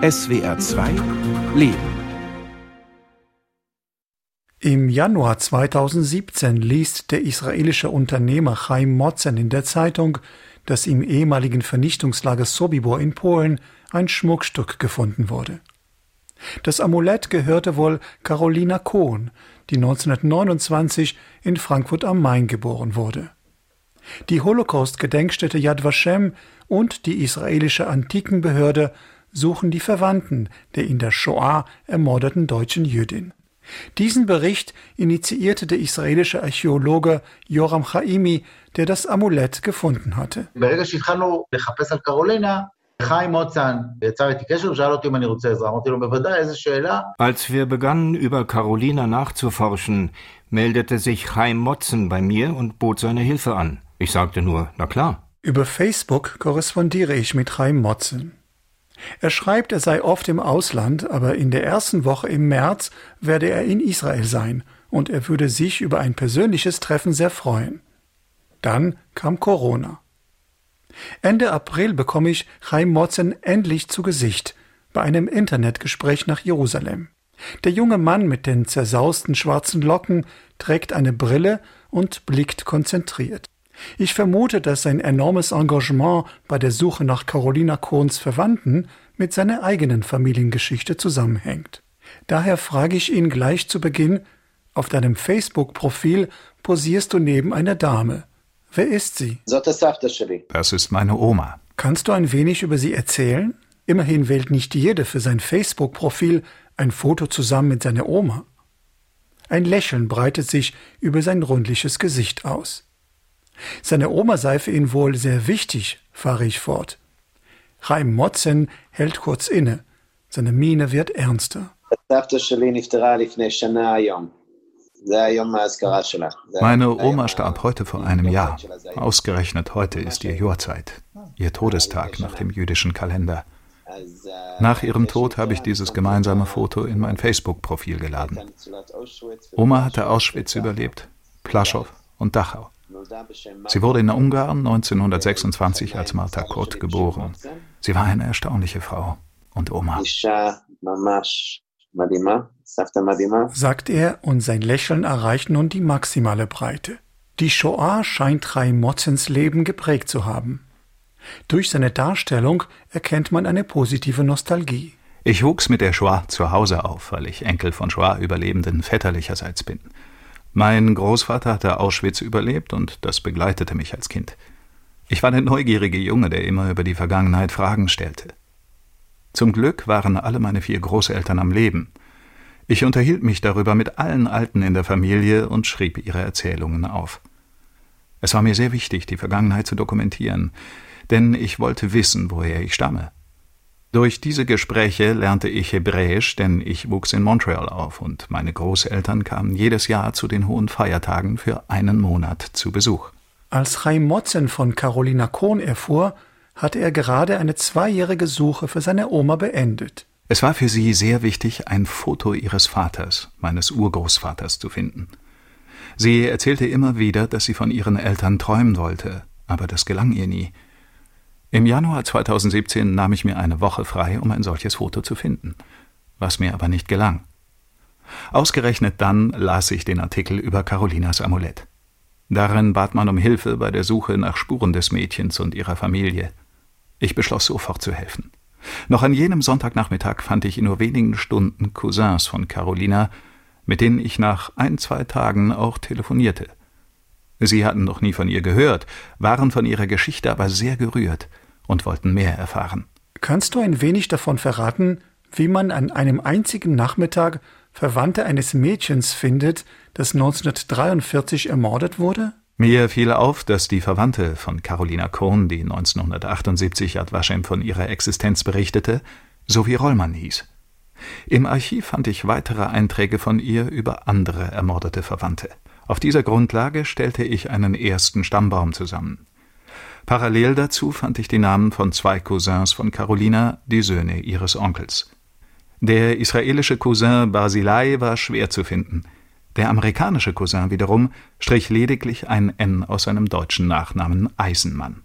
SWR 2 Leben Im Januar 2017 liest der israelische Unternehmer Chaim Motzen in der Zeitung, dass im ehemaligen Vernichtungslager Sobibor in Polen ein Schmuckstück gefunden wurde. Das Amulett gehörte wohl Carolina Kohn, die 1929 in Frankfurt am Main geboren wurde. Die Holocaust-Gedenkstätte Yad Vashem und die israelische Antikenbehörde suchen die Verwandten der in der Shoah ermordeten deutschen Jüdin. Diesen Bericht initiierte der israelische Archäologe Joram Chaimi, der das Amulett gefunden hatte. Als wir begannen, über Carolina nachzuforschen, meldete sich Chaim Motzen bei mir und bot seine Hilfe an. Ich sagte nur, na klar. Über Facebook korrespondiere ich mit Chaim Motzen. Er schreibt, er sei oft im Ausland, aber in der ersten Woche im März werde er in Israel sein und er würde sich über ein persönliches Treffen sehr freuen. Dann kam Corona. Ende April bekomme ich Chaim Motzen endlich zu Gesicht bei einem Internetgespräch nach Jerusalem. Der junge Mann mit den zersausten schwarzen Locken trägt eine Brille und blickt konzentriert. Ich vermute, dass sein enormes Engagement bei der Suche nach Carolina Kohns Verwandten mit seiner eigenen Familiengeschichte zusammenhängt. Daher frage ich ihn gleich zu Beginn, auf deinem Facebook-Profil posierst du neben einer Dame. Wer ist sie? Das ist meine Oma. Kannst du ein wenig über sie erzählen? Immerhin wählt nicht jeder für sein Facebook-Profil ein Foto zusammen mit seiner Oma. Ein Lächeln breitet sich über sein rundliches Gesicht aus. Seine Oma sei für ihn wohl sehr wichtig, fahre ich fort. Chaim Motzen hält kurz inne. Seine Miene wird ernster. Meine Oma starb heute vor einem Jahr. Ausgerechnet heute ist ihr Johrzeit, ihr Todestag nach dem jüdischen Kalender. Nach ihrem Tod habe ich dieses gemeinsame Foto in mein Facebook-Profil geladen. Oma hatte Auschwitz überlebt, Plaschow und Dachau. Sie wurde in Ungarn 1926 als Martha Kurt geboren. Sie war eine erstaunliche Frau und Oma. Sagt er und sein Lächeln erreicht nun die maximale Breite. Die Shoah scheint Chaim Motzens Leben geprägt zu haben. Durch seine Darstellung erkennt man eine positive Nostalgie. Ich wuchs mit der Shoah zu Hause auf, weil ich Enkel von Shoah-Überlebenden väterlicherseits bin. Mein Großvater hatte Auschwitz überlebt und das begleitete mich als Kind. Ich war der neugierige Junge, der immer über die Vergangenheit Fragen stellte. Zum Glück waren alle meine vier Großeltern am Leben. Ich unterhielt mich darüber mit allen Alten in der Familie und schrieb ihre Erzählungen auf. Es war mir sehr wichtig, die Vergangenheit zu dokumentieren, denn ich wollte wissen, woher ich stamme. Durch diese Gespräche lernte ich Hebräisch, denn ich wuchs in Montreal auf und meine Großeltern kamen jedes Jahr zu den hohen Feiertagen für einen Monat zu Besuch. Als Chaim Motzen von Carolina Kohn erfuhr, hatte er gerade eine zweijährige Suche für seine Oma beendet. Es war für sie sehr wichtig, ein Foto ihres Vaters, meines Urgroßvaters, zu finden. Sie erzählte immer wieder, dass sie von ihren Eltern träumen wollte, aber das gelang ihr nie. Im Januar 2017 nahm ich mir eine Woche frei, um ein solches Foto zu finden, was mir aber nicht gelang. Ausgerechnet dann las ich den Artikel über Carolinas Amulett. Darin bat man um Hilfe bei der Suche nach Spuren des Mädchens und ihrer Familie. Ich beschloss sofort zu helfen. Noch an jenem Sonntagnachmittag fand ich in nur wenigen Stunden Cousins von Carolina, mit denen ich nach ein, zwei Tagen auch telefonierte. Sie hatten noch nie von ihr gehört, waren von ihrer Geschichte aber sehr gerührt und wollten mehr erfahren. Kannst du ein wenig davon verraten, wie man an einem einzigen Nachmittag Verwandte eines Mädchens findet, das 1943 ermordet wurde? Mir fiel auf, dass die Verwandte von Carolina Kohn, die 1978 Yad Vashem von ihrer Existenz berichtete, Sophie Rollmann hieß. Im Archiv fand ich weitere Einträge von ihr über andere ermordete Verwandte. Auf dieser Grundlage stellte ich einen ersten Stammbaum zusammen. Parallel dazu fand ich die Namen von zwei Cousins von Carolina, die Söhne ihres Onkels. Der israelische Cousin Basilei war schwer zu finden. Der amerikanische Cousin wiederum strich lediglich ein N aus seinem deutschen Nachnamen Eisenmann.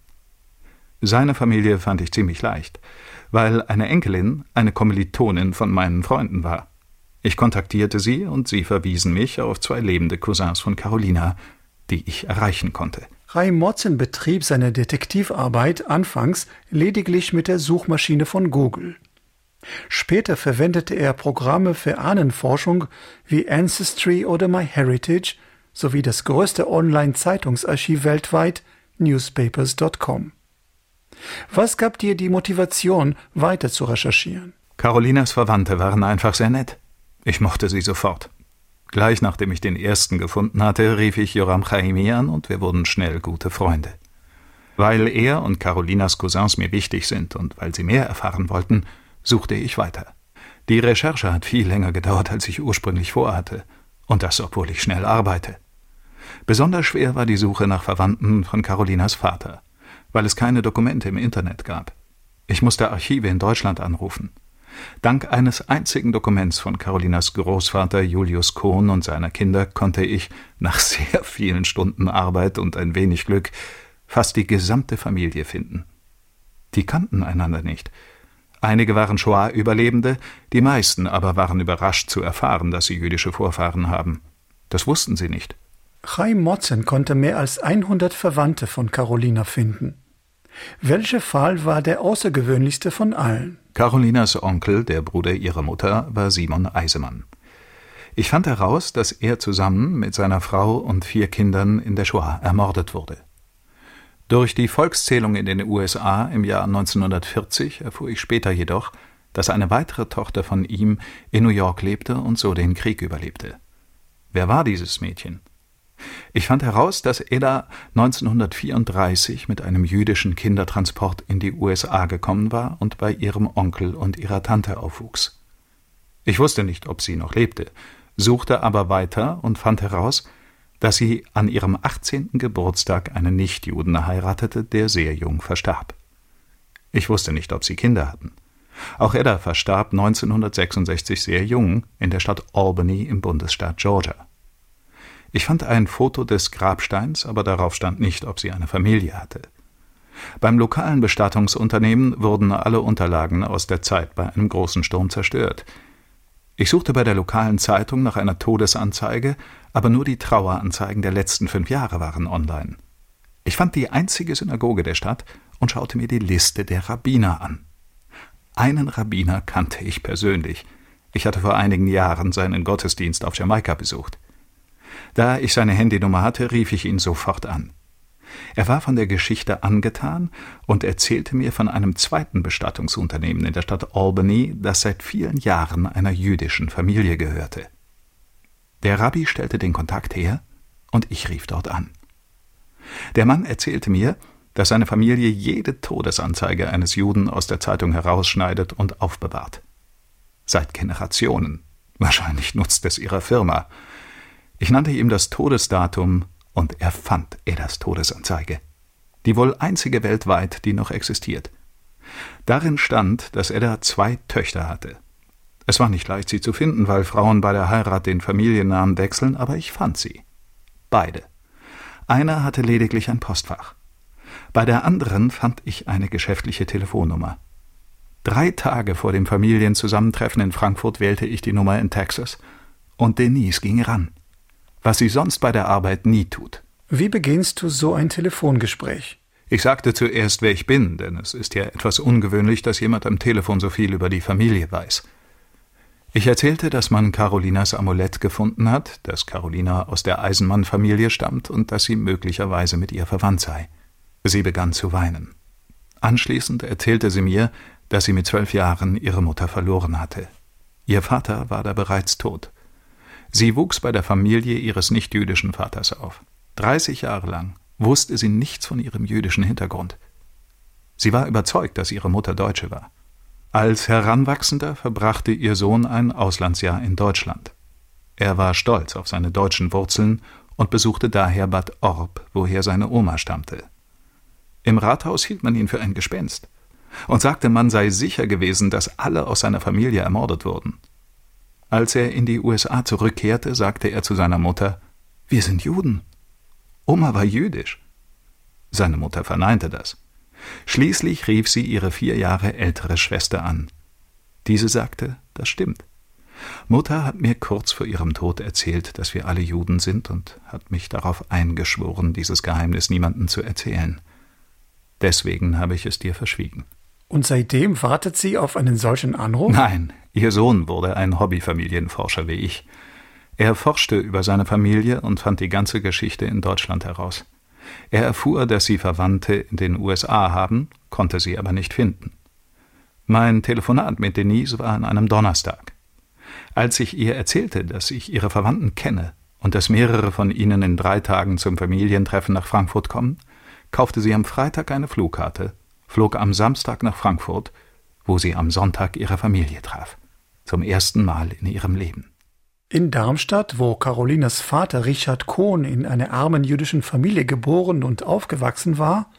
Seine Familie fand ich ziemlich leicht. weil eine Enkelin eine Kommilitonin von meinen Freunden war. Ich kontaktierte sie und sie verwiesen mich auf zwei lebende Cousins von Carolina, die ich erreichen konnte. Rai Motzen betrieb seine Detektivarbeit anfangs lediglich mit der Suchmaschine von Google. Später verwendete er Programme für Ahnenforschung wie Ancestry oder MyHeritage sowie das größte Online-Zeitungsarchiv weltweit, newspapers.com. Was gab dir die Motivation, weiter zu recherchieren? Carolinas Verwandte waren einfach sehr nett. Ich mochte sie sofort. Gleich nachdem ich den ersten gefunden hatte, rief ich Joram Chaimi an und wir wurden schnell gute Freunde. Weil er und Carolinas Cousins mir wichtig sind und weil sie mehr erfahren wollten, suchte ich weiter. Die Recherche hat viel länger gedauert, als ich ursprünglich vorhatte, und das obwohl ich schnell arbeite. Besonders schwer war die Suche nach Verwandten von Carolinas Vater, weil es keine Dokumente im Internet gab. Ich musste Archive in Deutschland anrufen. Dank eines einzigen Dokuments von Carolinas Großvater Julius Kohn und seiner Kinder konnte ich, nach sehr vielen Stunden Arbeit und ein wenig Glück, fast die gesamte Familie finden. Die kannten einander nicht. Einige waren Shoah-Überlebende, die meisten aber waren überrascht zu erfahren, dass sie jüdische Vorfahren haben. Das wussten sie nicht. Chaim Motzen konnte mehr als 100 Verwandte von Carolina finden. Welcher Fall war der außergewöhnlichste von allen? Carolinas Onkel, der Bruder ihrer Mutter, war Simon Eisemann. Ich fand heraus, dass er zusammen mit seiner Frau und vier Kindern in der Shoah ermordet wurde. Durch die Volkszählung in den USA im Jahr 1940 erfuhr ich später jedoch, dass eine weitere Tochter von ihm in New York lebte und so den Krieg überlebte. Wer war dieses Mädchen? Ich fand heraus, dass Eda 1934 mit einem jüdischen Kindertransport in die USA gekommen war und bei ihrem Onkel und ihrer Tante aufwuchs. Ich wusste nicht, ob sie noch lebte, suchte aber weiter und fand heraus, dass sie an ihrem 18. Geburtstag einen Nichtjuden heiratete, der sehr jung verstarb. Ich wusste nicht, ob sie Kinder hatten. Auch Edda verstarb 1966 sehr jung in der Stadt Albany im Bundesstaat Georgia. Ich fand ein Foto des Grabsteins, aber darauf stand nicht, ob sie eine Familie hatte. Beim lokalen Bestattungsunternehmen wurden alle Unterlagen aus der Zeit bei einem großen Sturm zerstört. Ich suchte bei der lokalen Zeitung nach einer Todesanzeige, aber nur die Traueranzeigen der letzten fünf Jahre waren online. Ich fand die einzige Synagoge der Stadt und schaute mir die Liste der Rabbiner an. Einen Rabbiner kannte ich persönlich. Ich hatte vor einigen Jahren seinen Gottesdienst auf Jamaika besucht. Da ich seine Handynummer hatte, rief ich ihn sofort an. Er war von der Geschichte angetan und erzählte mir von einem zweiten Bestattungsunternehmen in der Stadt Albany, das seit vielen Jahren einer jüdischen Familie gehörte. Der Rabbi stellte den Kontakt her und ich rief dort an. Der Mann erzählte mir, dass seine Familie jede Todesanzeige eines Juden aus der Zeitung herausschneidet und aufbewahrt. Seit Generationen. Wahrscheinlich nutzt es ihrer Firma. Ich nannte ihm das Todesdatum und er fand Edas Todesanzeige. Die wohl einzige weltweit, die noch existiert. Darin stand, dass Edda zwei Töchter hatte. Es war nicht leicht, sie zu finden, weil Frauen bei der Heirat den Familiennamen wechseln, aber ich fand sie. Beide. Einer hatte lediglich ein Postfach. Bei der anderen fand ich eine geschäftliche Telefonnummer. Drei Tage vor dem Familienzusammentreffen in Frankfurt wählte ich die Nummer in Texas, und Denise ging ran was sie sonst bei der Arbeit nie tut. Wie beginnst du so ein Telefongespräch? Ich sagte zuerst, wer ich bin, denn es ist ja etwas ungewöhnlich, dass jemand am Telefon so viel über die Familie weiß. Ich erzählte, dass man Carolinas Amulett gefunden hat, dass Carolina aus der Eisenmann-Familie stammt und dass sie möglicherweise mit ihr verwandt sei. Sie begann zu weinen. Anschließend erzählte sie mir, dass sie mit zwölf Jahren ihre Mutter verloren hatte. Ihr Vater war da bereits tot. Sie wuchs bei der Familie ihres nichtjüdischen Vaters auf. Dreißig Jahre lang wusste sie nichts von ihrem jüdischen Hintergrund. Sie war überzeugt, dass ihre Mutter Deutsche war. Als Heranwachsender verbrachte ihr Sohn ein Auslandsjahr in Deutschland. Er war stolz auf seine deutschen Wurzeln und besuchte daher Bad Orb, woher seine Oma stammte. Im Rathaus hielt man ihn für ein Gespenst und sagte, man sei sicher gewesen, dass alle aus seiner Familie ermordet wurden. Als er in die USA zurückkehrte, sagte er zu seiner Mutter Wir sind Juden. Oma war jüdisch. Seine Mutter verneinte das. Schließlich rief sie ihre vier Jahre ältere Schwester an. Diese sagte, das stimmt. Mutter hat mir kurz vor ihrem Tod erzählt, dass wir alle Juden sind und hat mich darauf eingeschworen, dieses Geheimnis niemandem zu erzählen. Deswegen habe ich es dir verschwiegen. Und seitdem wartet sie auf einen solchen Anruf? Nein, ihr Sohn wurde ein Hobbyfamilienforscher wie ich. Er forschte über seine Familie und fand die ganze Geschichte in Deutschland heraus. Er erfuhr, dass sie Verwandte in den USA haben, konnte sie aber nicht finden. Mein Telefonat mit Denise war an einem Donnerstag. Als ich ihr erzählte, dass ich ihre Verwandten kenne und dass mehrere von ihnen in drei Tagen zum Familientreffen nach Frankfurt kommen, kaufte sie am Freitag eine Flugkarte, flog am Samstag nach Frankfurt, wo sie am Sonntag ihre Familie traf. Zum ersten Mal in ihrem Leben. In Darmstadt, wo Carolinas Vater Richard Kohn in einer armen jüdischen Familie geboren und aufgewachsen war,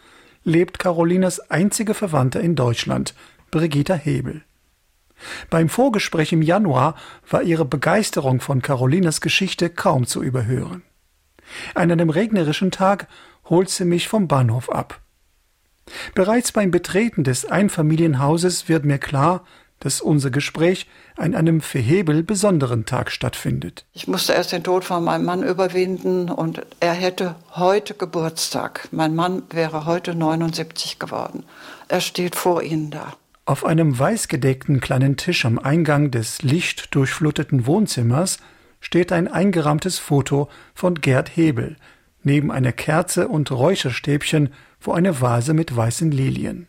lebt Carolinas einzige Verwandte in Deutschland, Brigitta Hebel. Beim Vorgespräch im Januar war ihre Begeisterung von Carolinas Geschichte kaum zu überhören. An einem regnerischen Tag holt sie mich vom Bahnhof ab. Bereits beim Betreten des Einfamilienhauses wird mir klar, dass unser Gespräch an einem für Hebel besonderen Tag stattfindet. Ich musste erst den Tod von meinem Mann überwinden und er hätte heute Geburtstag. Mein Mann wäre heute 79 geworden. Er steht vor Ihnen da. Auf einem weißgedeckten kleinen Tisch am Eingang des lichtdurchfluteten Wohnzimmers steht ein eingerahmtes Foto von Gerd Hebel, neben einer Kerze und Räucherstäbchen vor einer Vase mit weißen Lilien.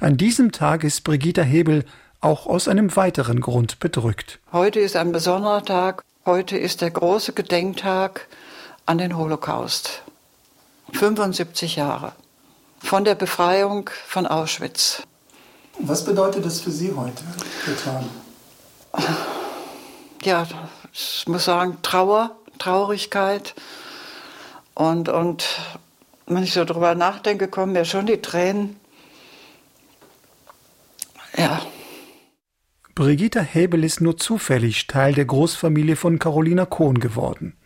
An diesem Tag ist Brigitta Hebel auch aus einem weiteren Grund bedrückt. Heute ist ein besonderer Tag. Heute ist der große Gedenktag an den Holocaust. 75 Jahre von der Befreiung von Auschwitz. Was bedeutet das für Sie heute, getan? Ja, ich muss sagen, Trauer, Traurigkeit. Und, und wenn ich so drüber nachdenke, kommen mir schon die Tränen. Ja. Brigitta Hebel ist nur zufällig Teil der Großfamilie von Carolina Kohn geworden.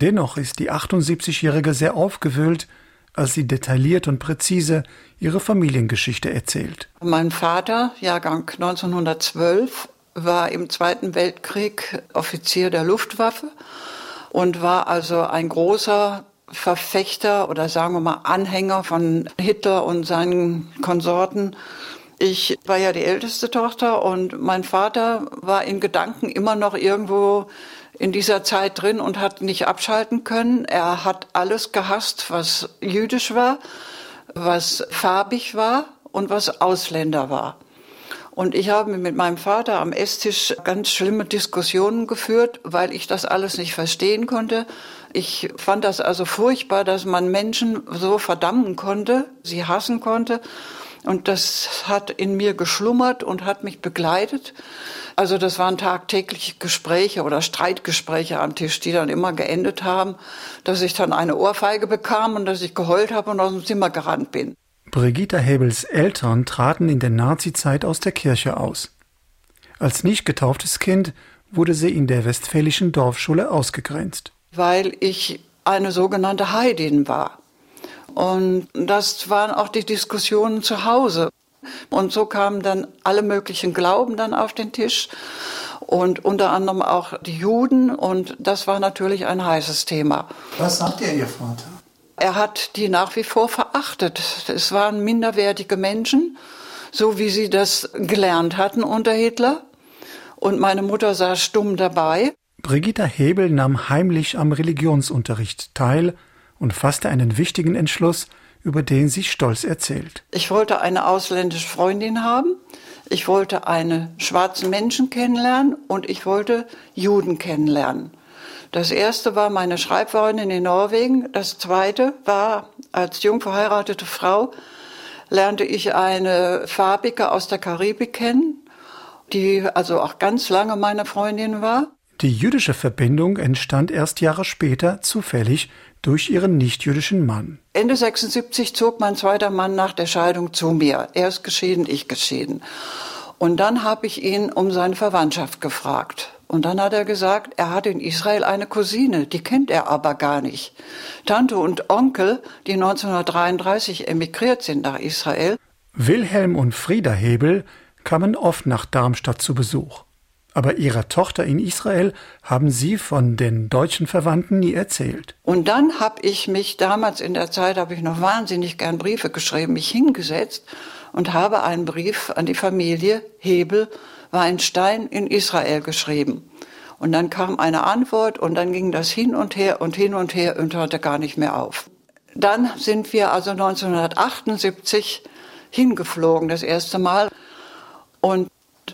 Dennoch ist die 78-Jährige sehr aufgewühlt, als sie detailliert und präzise ihre Familiengeschichte erzählt. Mein Vater, Jahrgang 1912, war im Zweiten Weltkrieg Offizier der Luftwaffe und war also ein großer Verfechter oder sagen wir mal Anhänger von Hitler und seinen Konsorten. Ich war ja die älteste Tochter und mein Vater war in Gedanken immer noch irgendwo in dieser Zeit drin und hat nicht abschalten können. Er hat alles gehasst, was jüdisch war, was farbig war und was Ausländer war. Und ich habe mit meinem Vater am Esstisch ganz schlimme Diskussionen geführt, weil ich das alles nicht verstehen konnte. Ich fand das also furchtbar, dass man Menschen so verdammen konnte, sie hassen konnte. Und das hat in mir geschlummert und hat mich begleitet. Also das waren tagtägliche Gespräche oder Streitgespräche am Tisch, die dann immer geendet haben, dass ich dann eine Ohrfeige bekam und dass ich geheult habe und aus dem Zimmer gerannt bin. Brigitta Hebels Eltern traten in der Nazizeit aus der Kirche aus. Als nicht getauftes Kind wurde sie in der westfälischen Dorfschule ausgegrenzt. Weil ich eine sogenannte Heidin war. Und das waren auch die Diskussionen zu Hause. Und so kamen dann alle möglichen Glauben dann auf den Tisch und unter anderem auch die Juden. Und das war natürlich ein heißes Thema. Was sagt ihr, Ihr Vater? Er hat die nach wie vor verachtet. Es waren minderwertige Menschen, so wie sie das gelernt hatten unter Hitler. Und meine Mutter saß stumm dabei. Brigitta Hebel nahm heimlich am Religionsunterricht teil und fasste einen wichtigen Entschluss, über den sie stolz erzählt. Ich wollte eine ausländische Freundin haben, ich wollte einen schwarzen Menschen kennenlernen und ich wollte Juden kennenlernen. Das erste war meine Schreibfreundin in Norwegen. Das zweite war, als jung verheiratete Frau, lernte ich eine Farbige aus der Karibik kennen, die also auch ganz lange meine Freundin war. Die jüdische Verbindung entstand erst Jahre später zufällig durch ihren nichtjüdischen Mann. Ende 76 zog mein zweiter Mann nach der Scheidung zu mir. Er ist geschieden, ich geschieden. Und dann habe ich ihn um seine Verwandtschaft gefragt. Und dann hat er gesagt, er hat in Israel eine Cousine, die kennt er aber gar nicht. Tante und Onkel, die 1933 emigriert sind nach Israel. Wilhelm und Frieda Hebel kamen oft nach Darmstadt zu Besuch. Aber ihrer Tochter in Israel haben sie von den deutschen Verwandten nie erzählt. Und dann habe ich mich damals in der Zeit, habe ich noch wahnsinnig gern Briefe geschrieben, mich hingesetzt und habe einen Brief an die Familie Hebel Weinstein in Israel geschrieben. Und dann kam eine Antwort und dann ging das hin und her und hin und her und hörte gar nicht mehr auf. Dann sind wir also 1978 hingeflogen, das erste Mal. Und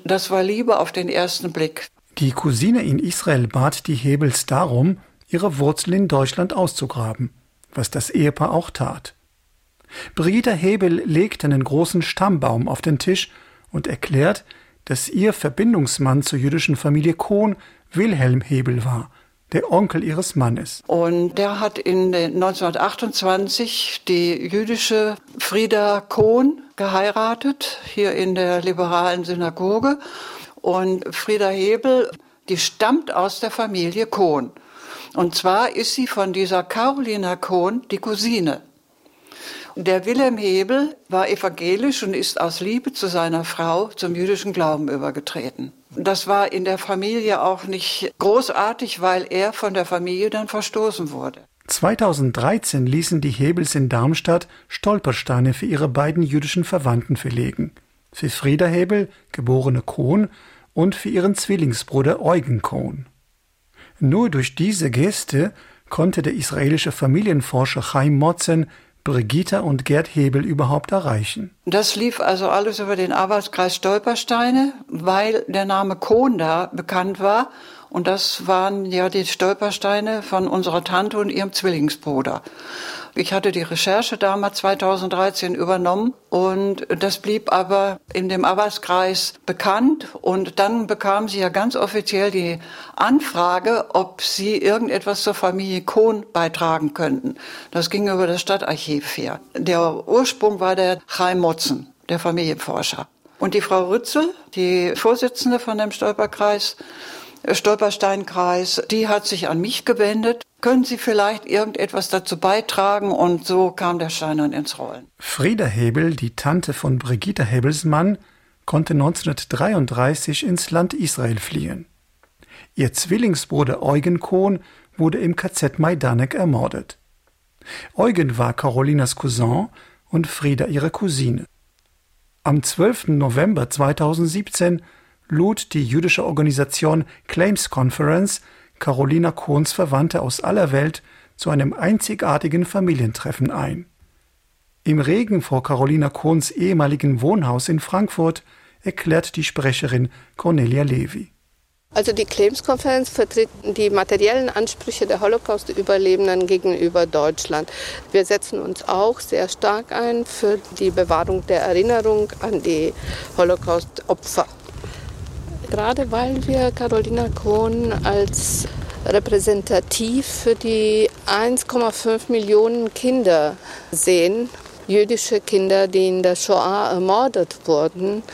das war Liebe auf den ersten Blick. Die Cousine in Israel bat die Hebels darum, ihre Wurzel in Deutschland auszugraben, was das Ehepaar auch tat. Brigitte Hebel legt einen großen Stammbaum auf den Tisch und erklärt, dass ihr Verbindungsmann zur jüdischen Familie Kohn Wilhelm Hebel war, der Onkel ihres Mannes. Und der hat in 1928 die jüdische Frieda Kohn geheiratet, hier in der liberalen Synagoge. Und Frieda Hebel, die stammt aus der Familie Kohn. Und zwar ist sie von dieser Carolina Kohn die Cousine. Der Wilhelm Hebel war evangelisch und ist aus Liebe zu seiner Frau zum jüdischen Glauben übergetreten. Das war in der Familie auch nicht großartig, weil er von der Familie dann verstoßen wurde. 2013 ließen die Hebels in Darmstadt Stolpersteine für ihre beiden jüdischen Verwandten verlegen. Für Frieda Hebel, geborene Kohn, und für ihren Zwillingsbruder Eugen Kohn. Nur durch diese Geste konnte der israelische Familienforscher Chaim Motzen Brigitta und Gerd Hebel überhaupt erreichen? Das lief also alles über den Arbeitskreis Stolpersteine, weil der Name Kohn da bekannt war. Und das waren ja die Stolpersteine von unserer Tante und ihrem Zwillingsbruder. Ich hatte die Recherche damals 2013 übernommen und das blieb aber in dem Arbeitskreis bekannt und dann bekam sie ja ganz offiziell die Anfrage, ob sie irgendetwas zur Familie Kohn beitragen könnten. Das ging über das Stadtarchiv her. Der Ursprung war der Chaim Motzen, der Familienforscher. Und die Frau Rützel, die Vorsitzende von dem Stolperkreis, Stolpersteinkreis, die hat sich an mich gewendet. Können Sie vielleicht irgendetwas dazu beitragen? Und so kam der Stein dann ins Rollen. Frieda Hebel, die Tante von Brigitte Hebels Mann, konnte 1933 ins Land Israel fliehen. Ihr Zwillingsbruder Eugen Kohn wurde im KZ Majdanek ermordet. Eugen war Carolinas Cousin und Frieda ihre Cousine. Am 12. November 2017 lud die jüdische Organisation Claims Conference Carolina Kohns Verwandte aus aller Welt zu einem einzigartigen Familientreffen ein. Im Regen vor Carolina Kohns ehemaligen Wohnhaus in Frankfurt erklärt die Sprecherin Cornelia Levy. Also die Claims-Konferenz vertritt die materiellen Ansprüche der Holocaust-Überlebenden gegenüber Deutschland. Wir setzen uns auch sehr stark ein für die Bewahrung der Erinnerung an die Holocaust-Opfer. Gerade weil wir Carolina Kohn als repräsentativ für die 1,5 Millionen Kinder sehen, jüdische Kinder, die in der Shoah ermordet wurden,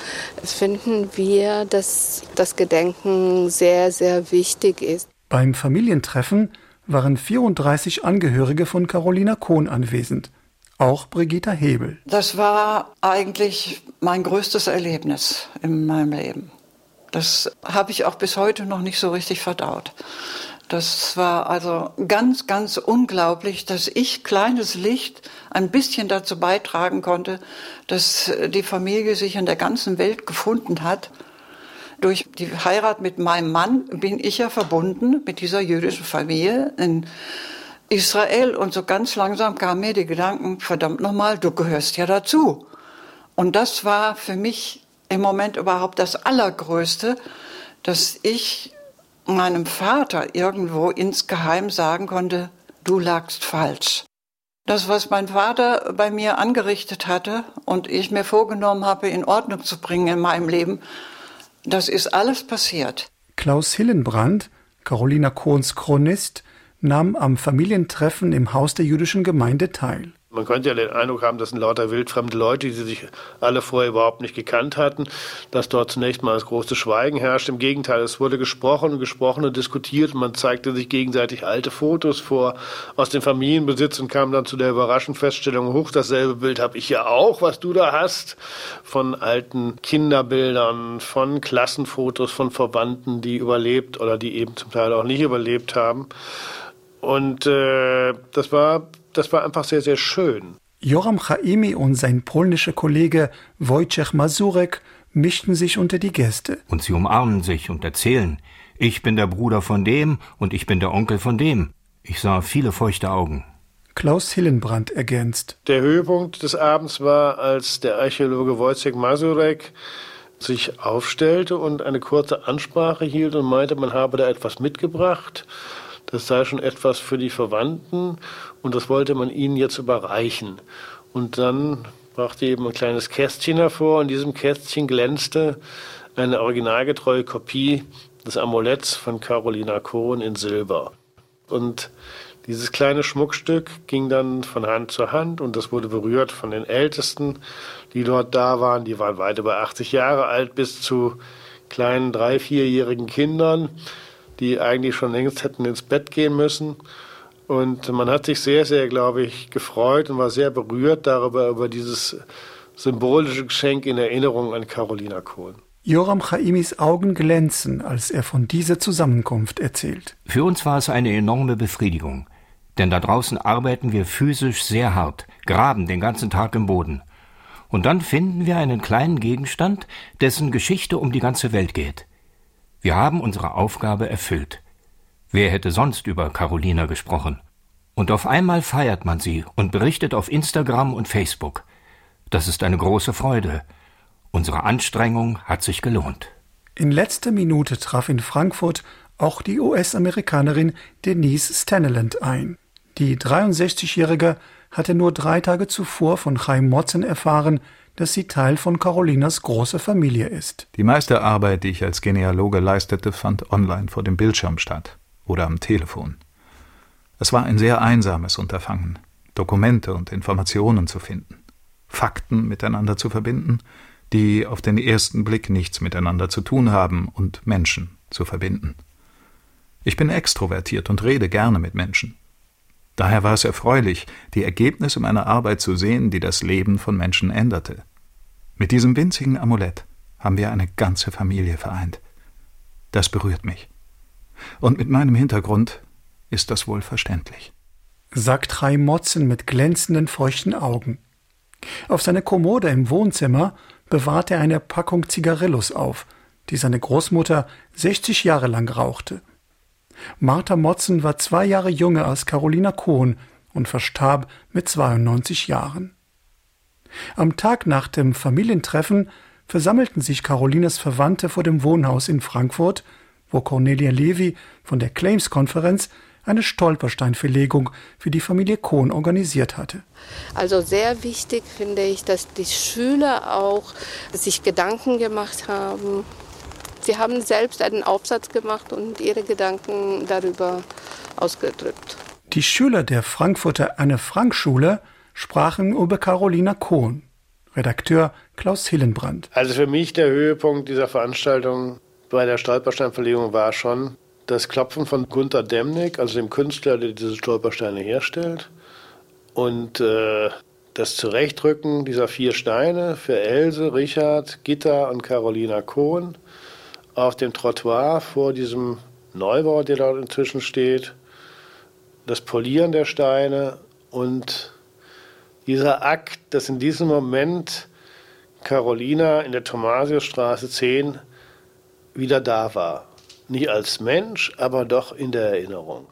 finden wir, dass das Gedenken sehr, sehr wichtig ist. Beim Familientreffen waren 34 Angehörige von Carolina Kohn anwesend, auch Brigitta Hebel. Das war eigentlich mein größtes Erlebnis in meinem Leben. Das habe ich auch bis heute noch nicht so richtig verdaut. Das war also ganz, ganz unglaublich, dass ich kleines Licht ein bisschen dazu beitragen konnte, dass die Familie sich in der ganzen Welt gefunden hat. Durch die Heirat mit meinem Mann bin ich ja verbunden mit dieser jüdischen Familie in Israel und so ganz langsam kamen mir die Gedanken, verdammt nochmal, du gehörst ja dazu. Und das war für mich im Moment überhaupt das Allergrößte, dass ich meinem Vater irgendwo insgeheim sagen konnte, du lagst falsch. Das, was mein Vater bei mir angerichtet hatte und ich mir vorgenommen habe, in Ordnung zu bringen in meinem Leben, das ist alles passiert. Klaus Hillenbrand, Carolina Kohns Chronist, nahm am Familientreffen im Haus der jüdischen Gemeinde teil. Man könnte ja den Eindruck haben, das sind lauter wildfremde Leute, die sich alle vorher überhaupt nicht gekannt hatten, dass dort zunächst mal das große Schweigen herrscht. Im Gegenteil, es wurde gesprochen und gesprochen und diskutiert. Man zeigte sich gegenseitig alte Fotos vor aus dem Familienbesitz und kam dann zu der überraschenden Feststellung, hoch, dasselbe Bild habe ich ja auch, was du da hast, von alten Kinderbildern, von Klassenfotos von Verwandten, die überlebt oder die eben zum Teil auch nicht überlebt haben. Und äh, das war das war einfach sehr, sehr schön. Joram Chaimi und sein polnischer Kollege Wojciech Mazurek mischten sich unter die Gäste. Und sie umarmen sich und erzählen, ich bin der Bruder von dem und ich bin der Onkel von dem. Ich sah viele feuchte Augen. Klaus Hillenbrand ergänzt. Der Höhepunkt des Abends war, als der Archäologe Wojciech Mazurek sich aufstellte und eine kurze Ansprache hielt und meinte, man habe da etwas mitgebracht das sei schon etwas für die Verwandten und das wollte man ihnen jetzt überreichen. Und dann brachte eben ein kleines Kästchen hervor. In diesem Kästchen glänzte eine originalgetreue Kopie des Amuletts von Carolina Kohn in Silber. Und dieses kleine Schmuckstück ging dann von Hand zu Hand und das wurde berührt von den Ältesten, die dort da waren. Die waren weit über 80 Jahre alt, bis zu kleinen drei-, vierjährigen Kindern die eigentlich schon längst hätten ins Bett gehen müssen. Und man hat sich sehr, sehr, glaube ich, gefreut und war sehr berührt darüber, über dieses symbolische Geschenk in Erinnerung an Carolina Kohn. Joram Chaimis Augen glänzen, als er von dieser Zusammenkunft erzählt. Für uns war es eine enorme Befriedigung. Denn da draußen arbeiten wir physisch sehr hart, graben den ganzen Tag im Boden. Und dann finden wir einen kleinen Gegenstand, dessen Geschichte um die ganze Welt geht. Wir haben unsere Aufgabe erfüllt. Wer hätte sonst über Carolina gesprochen? Und auf einmal feiert man sie und berichtet auf Instagram und Facebook. Das ist eine große Freude. Unsere Anstrengung hat sich gelohnt. In letzter Minute traf in Frankfurt auch die US-Amerikanerin Denise Staneland ein. Die 63-Jährige hatte nur drei Tage zuvor von Chaim Motzen erfahren, dass sie Teil von Carolinas großer Familie ist. Die meiste Arbeit, die ich als Genealoge leistete, fand online vor dem Bildschirm statt oder am Telefon. Es war ein sehr einsames Unterfangen, Dokumente und Informationen zu finden, Fakten miteinander zu verbinden, die auf den ersten Blick nichts miteinander zu tun haben, und Menschen zu verbinden. Ich bin extrovertiert und rede gerne mit Menschen. Daher war es erfreulich, die Ergebnisse meiner Arbeit zu sehen, die das Leben von Menschen änderte. Mit diesem winzigen Amulett haben wir eine ganze Familie vereint. Das berührt mich. Und mit meinem Hintergrund ist das wohl verständlich. Sagt Rai Motzen mit glänzenden, feuchten Augen. Auf seiner Kommode im Wohnzimmer bewahrt er eine Packung Zigarillos auf, die seine Großmutter 60 Jahre lang rauchte. Martha Motzen war zwei Jahre jünger als Carolina Kohn und verstarb mit 92 Jahren. Am Tag nach dem Familientreffen versammelten sich Carolinas Verwandte vor dem Wohnhaus in Frankfurt, wo Cornelia Levy von der Claims-Konferenz eine Stolpersteinverlegung für die Familie Kohn organisiert hatte. Also sehr wichtig finde ich, dass die Schüler auch sich Gedanken gemacht haben, Sie haben selbst einen Aufsatz gemacht und ihre Gedanken darüber ausgedrückt. Die Schüler der Frankfurter Anne-Frank-Schule sprachen über Carolina Kohn. Redakteur Klaus Hillenbrand. Also für mich der Höhepunkt dieser Veranstaltung bei der Stolpersteinverlegung war schon das Klopfen von Gunther Demnig, also dem Künstler, der diese Stolpersteine herstellt. Und äh, das Zurechtrücken dieser vier Steine für Else, Richard, Gitta und Carolina Kohn auf dem Trottoir vor diesem Neubau, der dort inzwischen steht, das Polieren der Steine und dieser Akt, dass in diesem Moment Carolina in der Thomasiusstraße 10 wieder da war. Nicht als Mensch, aber doch in der Erinnerung.